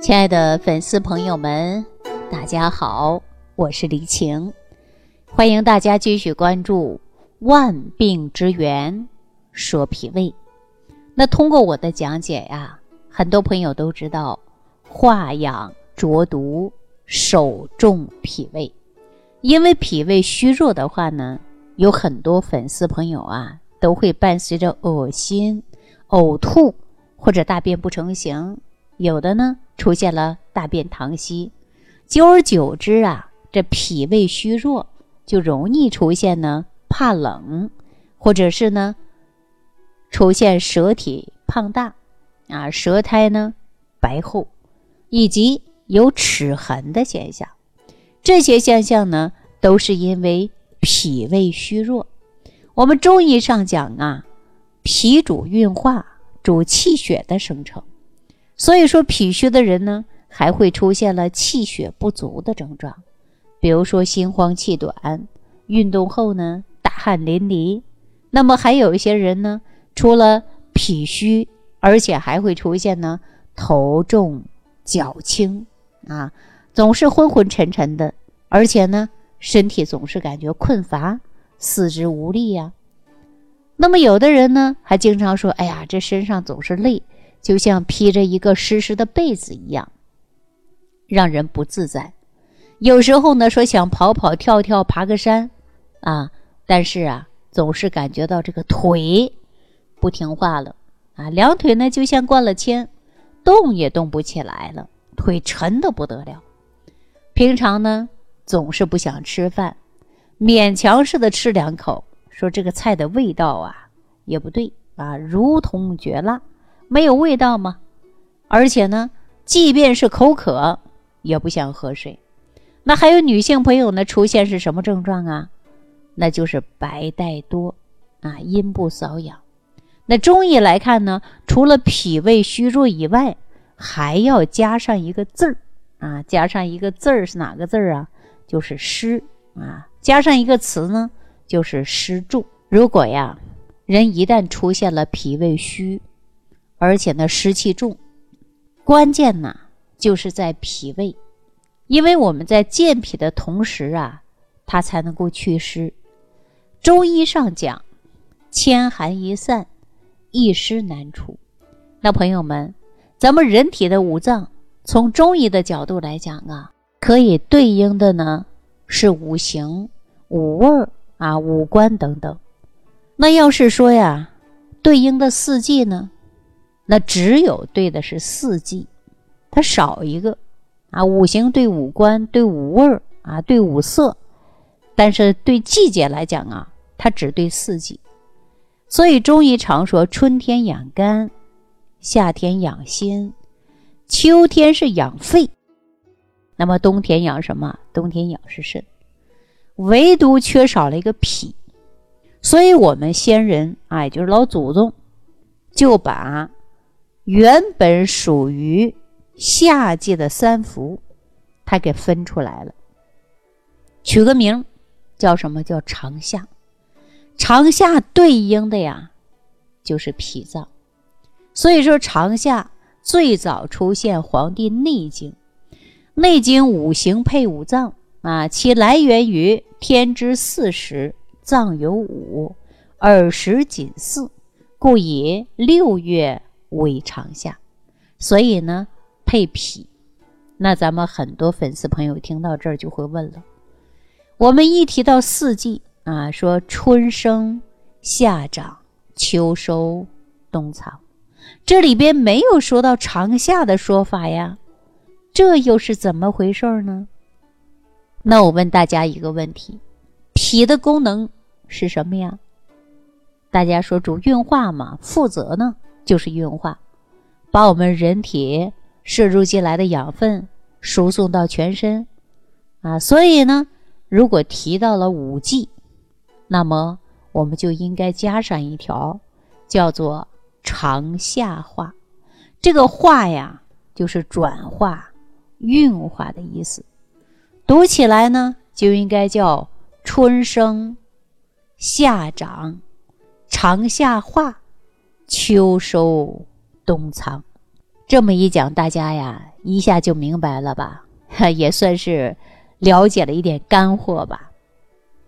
亲爱的粉丝朋友们，大家好，我是李晴，欢迎大家继续关注《万病之源说脾胃》。那通过我的讲解呀，很多朋友都知道化养浊毒，守重脾胃。因为脾胃虚弱的话呢，有很多粉丝朋友啊，都会伴随着恶心、呕吐或者大便不成形，有的呢。出现了大便溏稀，久而久之啊，这脾胃虚弱就容易出现呢怕冷，或者是呢出现舌体胖大啊，舌苔呢白厚，以及有齿痕的现象。这些现象呢，都是因为脾胃虚弱。我们中医上讲啊，脾主运化，主气血的生成。所以说，脾虚的人呢，还会出现了气血不足的症状，比如说心慌气短，运动后呢大汗淋漓。那么还有一些人呢，除了脾虚，而且还会出现呢头重脚轻啊，总是昏昏沉沉的，而且呢身体总是感觉困乏，四肢无力呀。那么有的人呢，还经常说：“哎呀，这身上总是累。”就像披着一个湿湿的被子一样，让人不自在。有时候呢，说想跑跑跳跳、爬个山，啊，但是啊，总是感觉到这个腿不听话了，啊，两腿呢就像灌了铅，动也动不起来了，腿沉的不得了。平常呢，总是不想吃饭，勉强似的吃两口，说这个菜的味道啊也不对啊，如同绝辣。没有味道吗？而且呢，即便是口渴，也不想喝水。那还有女性朋友呢，出现是什么症状啊？那就是白带多啊，阴部瘙痒。那中医来看呢，除了脾胃虚弱以外，还要加上一个字儿啊，加上一个字儿是哪个字儿啊？就是湿啊。加上一个词呢，就是湿重。如果呀，人一旦出现了脾胃虚，而且呢，湿气重，关键呢就是在脾胃，因为我们在健脾的同时啊，它才能够祛湿。中医上讲，千寒易散，一湿难除。那朋友们，咱们人体的五脏，从中医的角度来讲啊，可以对应的呢是五行、五味儿啊、五官等等。那要是说呀，对应的四季呢？那只有对的是四季，它少一个啊。五行对五官，对五味儿啊，对五色，但是对季节来讲啊，它只对四季。所以中医常说，春天养肝，夏天养心，秋天是养肺，那么冬天养什么？冬天养是肾，唯独缺少了一个脾。所以我们先人哎，就是老祖宗，就把。原本属于夏季的三伏，它给分出来了，取个名叫什么叫长夏？长夏对应的呀，就是脾脏。所以说，长夏最早出现《黄帝内经》，《内经》五行配五脏啊，其来源于天之四时，脏有五，耳时仅四，故以六月。为长夏，所以呢配脾。那咱们很多粉丝朋友听到这儿就会问了：我们一提到四季啊，说春生、夏长、秋收、冬藏，这里边没有说到长夏的说法呀，这又是怎么回事呢？那我问大家一个问题：脾的功能是什么呀？大家说主运化嘛，负责呢？就是运化，把我们人体摄入进来的养分输送到全身，啊，所以呢，如果提到了五季，那么我们就应该加上一条，叫做长夏化。这个化呀，就是转化、运化的意思。读起来呢，就应该叫春生、夏长、长夏化。秋收冬藏，这么一讲，大家呀一下就明白了吧？也算是了解了一点干货吧。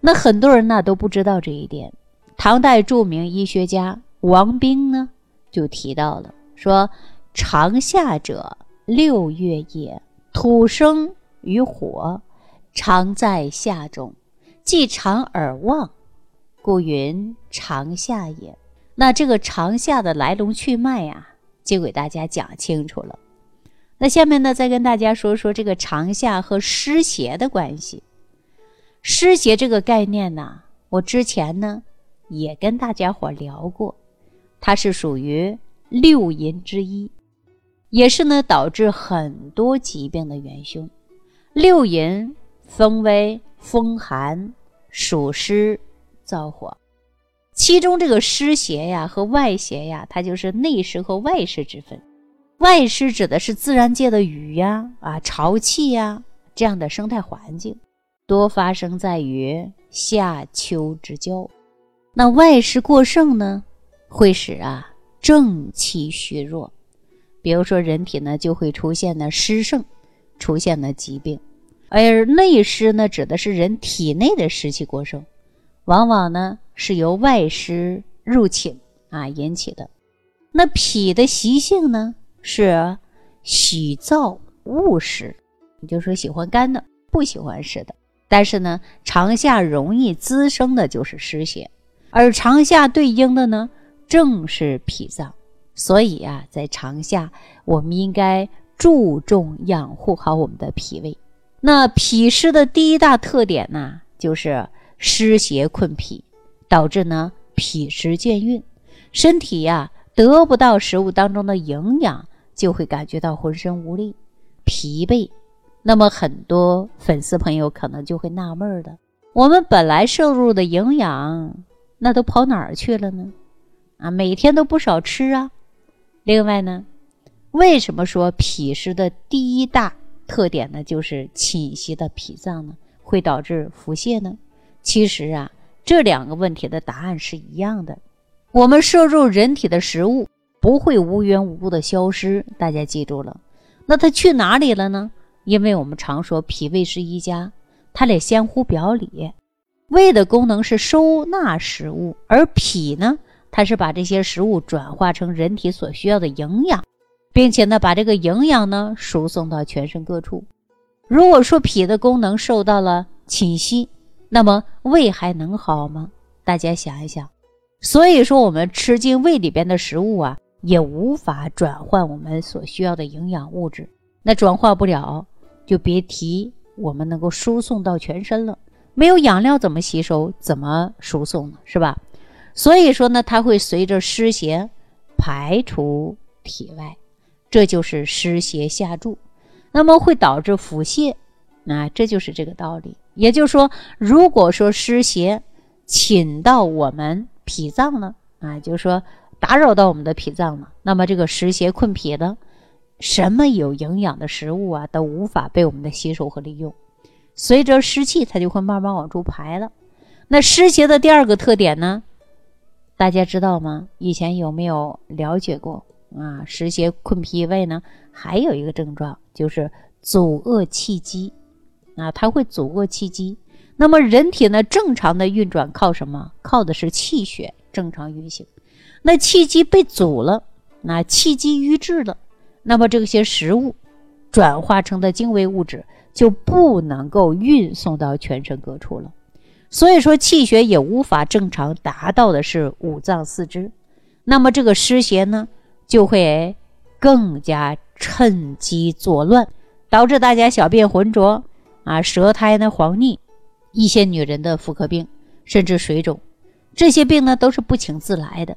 那很多人呢都不知道这一点。唐代著名医学家王冰呢就提到了，说长夏者，六月也，土生于火，常在夏中，既长而旺，故云长夏也。那这个长夏的来龙去脉呀，就给大家讲清楚了。那下面呢，再跟大家说说这个长夏和湿邪的关系。湿邪这个概念呢，我之前呢也跟大家伙聊过，它是属于六淫之一，也是呢导致很多疾病的元凶。六淫分为风寒、暑湿、燥火。其中这个湿邪呀和外邪呀，它就是内湿和外湿之分。外湿指的是自然界的雨呀、啊潮气呀这样的生态环境，多发生在于夏秋之交。那外湿过盛呢，会使啊正气虚弱，比如说人体呢就会出现呢湿盛，出现了疾病。而内湿呢，指的是人体内的湿气过盛。往往呢是由外湿入侵啊引起的。那脾的习性呢是喜燥恶湿，也就是说喜欢干的，不喜欢湿的。但是呢，长夏容易滋生的就是湿邪，而长夏对应的呢正是脾脏。所以啊，在长夏我们应该注重养护好我们的脾胃。那脾湿的第一大特点呢，就是。湿邪困脾，导致呢脾湿健运，身体呀得不到食物当中的营养，就会感觉到浑身无力、疲惫。那么很多粉丝朋友可能就会纳闷的：我们本来摄入的营养，那都跑哪儿去了呢？啊，每天都不少吃啊。另外呢，为什么说脾湿的第一大特点呢，就是侵袭的脾脏呢，会导致腹泻呢？其实啊，这两个问题的答案是一样的。我们摄入人体的食物不会无缘无故的消失，大家记住了。那它去哪里了呢？因为我们常说脾胃是一家，它俩相互表里。胃的功能是收纳食物，而脾呢，它是把这些食物转化成人体所需要的营养，并且呢，把这个营养呢输送到全身各处。如果说脾的功能受到了侵袭，那么胃还能好吗？大家想一想。所以说，我们吃进胃里边的食物啊，也无法转换我们所需要的营养物质。那转化不了，就别提我们能够输送到全身了。没有养料怎么吸收？怎么输送呢？是吧？所以说呢，它会随着湿邪排出体外，这就是湿邪下注，那么会导致腹泻。那这就是这个道理。也就是说，如果说湿邪侵到我们脾脏了啊，就是说打扰到我们的脾脏了，那么这个湿邪困脾的，什么有营养的食物啊，都无法被我们的吸收和利用，随着湿气，它就会慢慢往出排了。那湿邪的第二个特点呢，大家知道吗？以前有没有了解过啊？湿邪困脾胃呢，还有一个症状就是阻遏气机。啊，它会阻遏气机。那么人体呢，正常的运转靠什么？靠的是气血正常运行。那气机被阻了，那气机瘀滞了，那么这些食物转化成的精微物质就不能够运送到全身各处了。所以说，气血也无法正常达到的是五脏四肢。那么这个湿邪呢，就会更加趁机作乱，导致大家小便浑浊。啊，舌苔呢黄腻，一些女人的妇科病，甚至水肿，这些病呢都是不请自来的。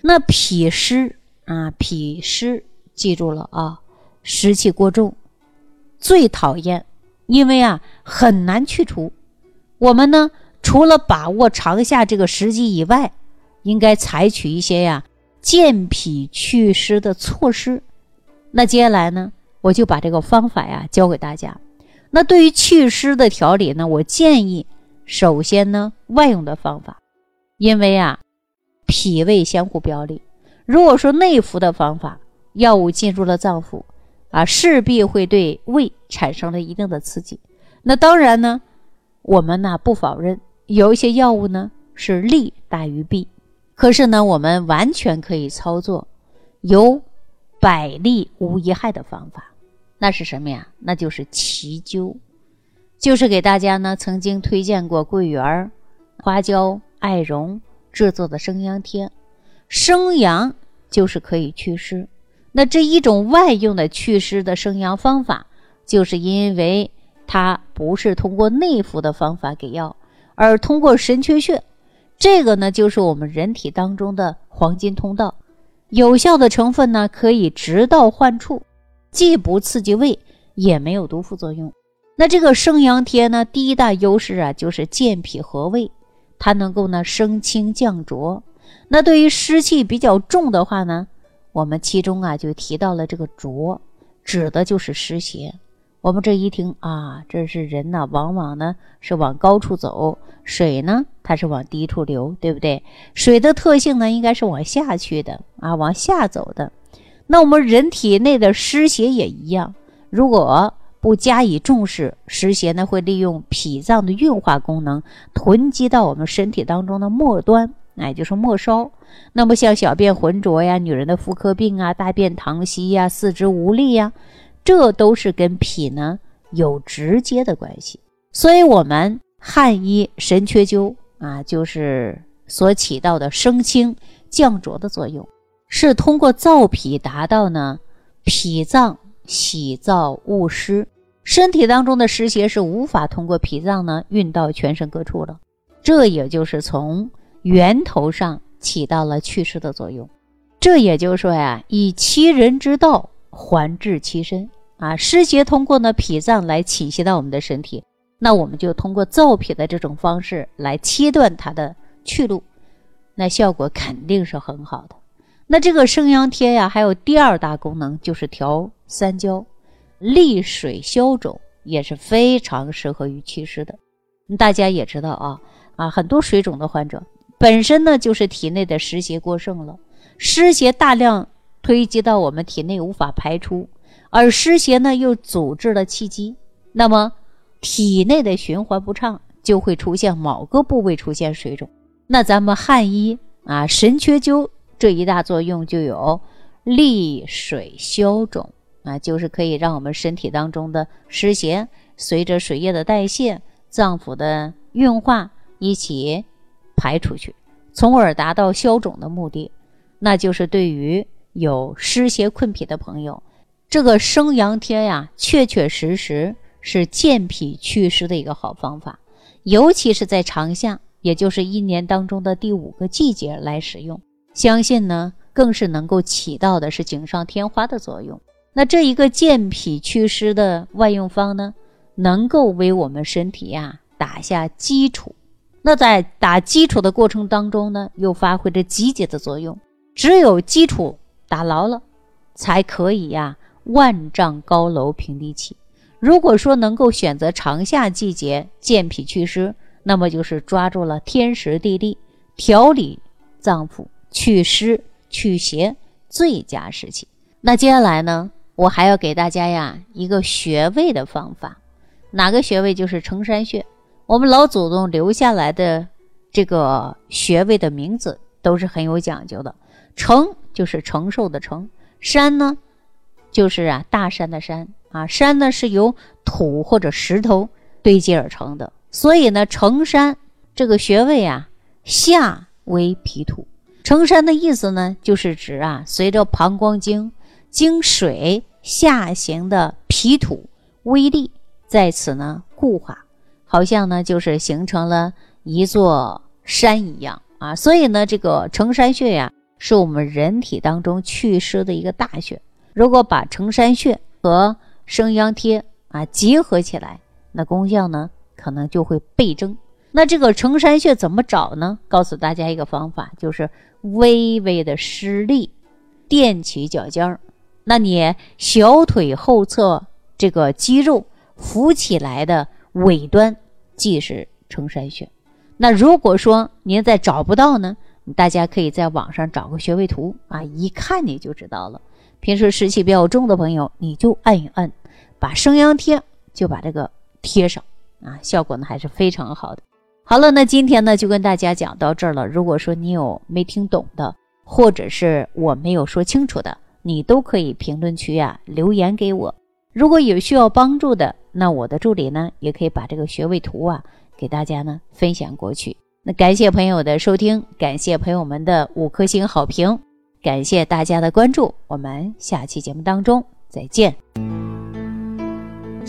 那脾湿啊，脾湿，记住了啊，湿气过重最讨厌，因为啊很难去除。我们呢除了把握长夏这个时机以外，应该采取一些呀健脾祛湿的措施。那接下来呢，我就把这个方法呀教给大家。那对于祛湿的调理呢，我建议首先呢外用的方法，因为啊脾胃相互表里。如果说内服的方法，药物进入了脏腑，啊，势必会对胃产生了一定的刺激。那当然呢，我们呢不否认有一些药物呢是利大于弊，可是呢，我们完全可以操作有百利无一害的方法。那是什么呀？那就是奇灸，就是给大家呢曾经推荐过桂圆、花椒、艾绒制作的生阳贴。生阳就是可以祛湿，那这一种外用的祛湿的生阳方法，就是因为它不是通过内服的方法给药，而通过神阙穴，这个呢就是我们人体当中的黄金通道，有效的成分呢可以直到患处，既不刺激胃，也没有毒副作用。那这个生阳贴呢，第一大优势啊就是健脾和胃，它能够呢升清降浊。那对于湿气比较重的话呢，我们其中啊就提到了这个浊，指的就是湿邪。我们这一听啊，这是人呢，往往呢是往高处走，水呢它是往低处流，对不对？水的特性呢应该是往下去的啊，往下走的。那我们人体内的湿邪也一样，如果不加以重视，湿邪呢会利用脾脏的运化功能，囤积到我们身体当中的末端。哎，就是末梢。那么像小便浑浊呀、女人的妇科病啊、大便溏稀呀、四肢无力呀，这都是跟脾呢有直接的关系。所以，我们汗医神阙灸啊，就是所起到的升清降浊的作用，是通过燥脾达到呢脾脏喜燥恶湿，身体当中的湿邪是无法通过脾脏呢运到全身各处了。这也就是从。源头上起到了祛湿的作用，这也就是说呀，以其人之道还治其身啊。湿邪通过呢脾脏来侵袭到我们的身体，那我们就通过燥脾的这种方式来切断它的去路，那效果肯定是很好的。那这个生阳贴呀，还有第二大功能就是调三焦、利水消肿，也是非常适合于祛湿的。大家也知道啊啊，很多水肿的患者。本身呢，就是体内的湿邪过剩了，湿邪大量堆积到我们体内无法排出，而湿邪呢又阻滞了气机，那么体内的循环不畅，就会出现某个部位出现水肿。那咱们汉医啊，神阙灸这一大作用就有利水消肿啊，就是可以让我们身体当中的湿邪随着水液的代谢、脏腑的运化一起。排出去，从而达到消肿的目的，那就是对于有湿邪困脾的朋友，这个生阳贴呀，确确实实是健脾祛湿的一个好方法。尤其是在长夏，也就是一年当中的第五个季节来使用，相信呢，更是能够起到的是锦上添花的作用。那这一个健脾祛湿的外用方呢，能够为我们身体呀打下基础。那在打基础的过程当中呢，又发挥着集结的作用。只有基础打牢了，才可以呀万丈高楼平地起。如果说能够选择长夏季节健脾祛湿，那么就是抓住了天时地利，调理脏腑、祛湿祛邪最佳时期。那接下来呢，我还要给大家呀一个穴位的方法，哪个穴位就是承山穴。我们老祖宗留下来的这个穴位的名字都是很有讲究的。承就是承受的承，山呢就是啊大山的山啊，山呢是由土或者石头堆积而成的，所以呢承山这个穴位啊下为脾土。承山的意思呢就是指啊随着膀胱经经水下行的脾土微粒在此呢固化。好像呢，就是形成了一座山一样啊，所以呢，这个承山穴呀，是我们人体当中祛湿的一个大穴。如果把承山穴和生阳贴啊结合起来，那功效呢，可能就会倍增。那这个承山穴怎么找呢？告诉大家一个方法，就是微微的施力，垫起脚尖儿，那你小腿后侧这个肌肉浮起来的。尾端即是承山穴。那如果说您再找不到呢，大家可以在网上找个穴位图啊，一看你就知道了。平时湿气比较重的朋友，你就按一按，把生阳贴就把这个贴上啊，效果呢还是非常好的。好了，那今天呢就跟大家讲到这儿了。如果说你有没听懂的，或者是我没有说清楚的，你都可以评论区啊留言给我。如果有需要帮助的，那我的助理呢也可以把这个穴位图啊给大家呢分享过去。那感谢朋友的收听，感谢朋友们的五颗星好评，感谢大家的关注。我们下期节目当中再见。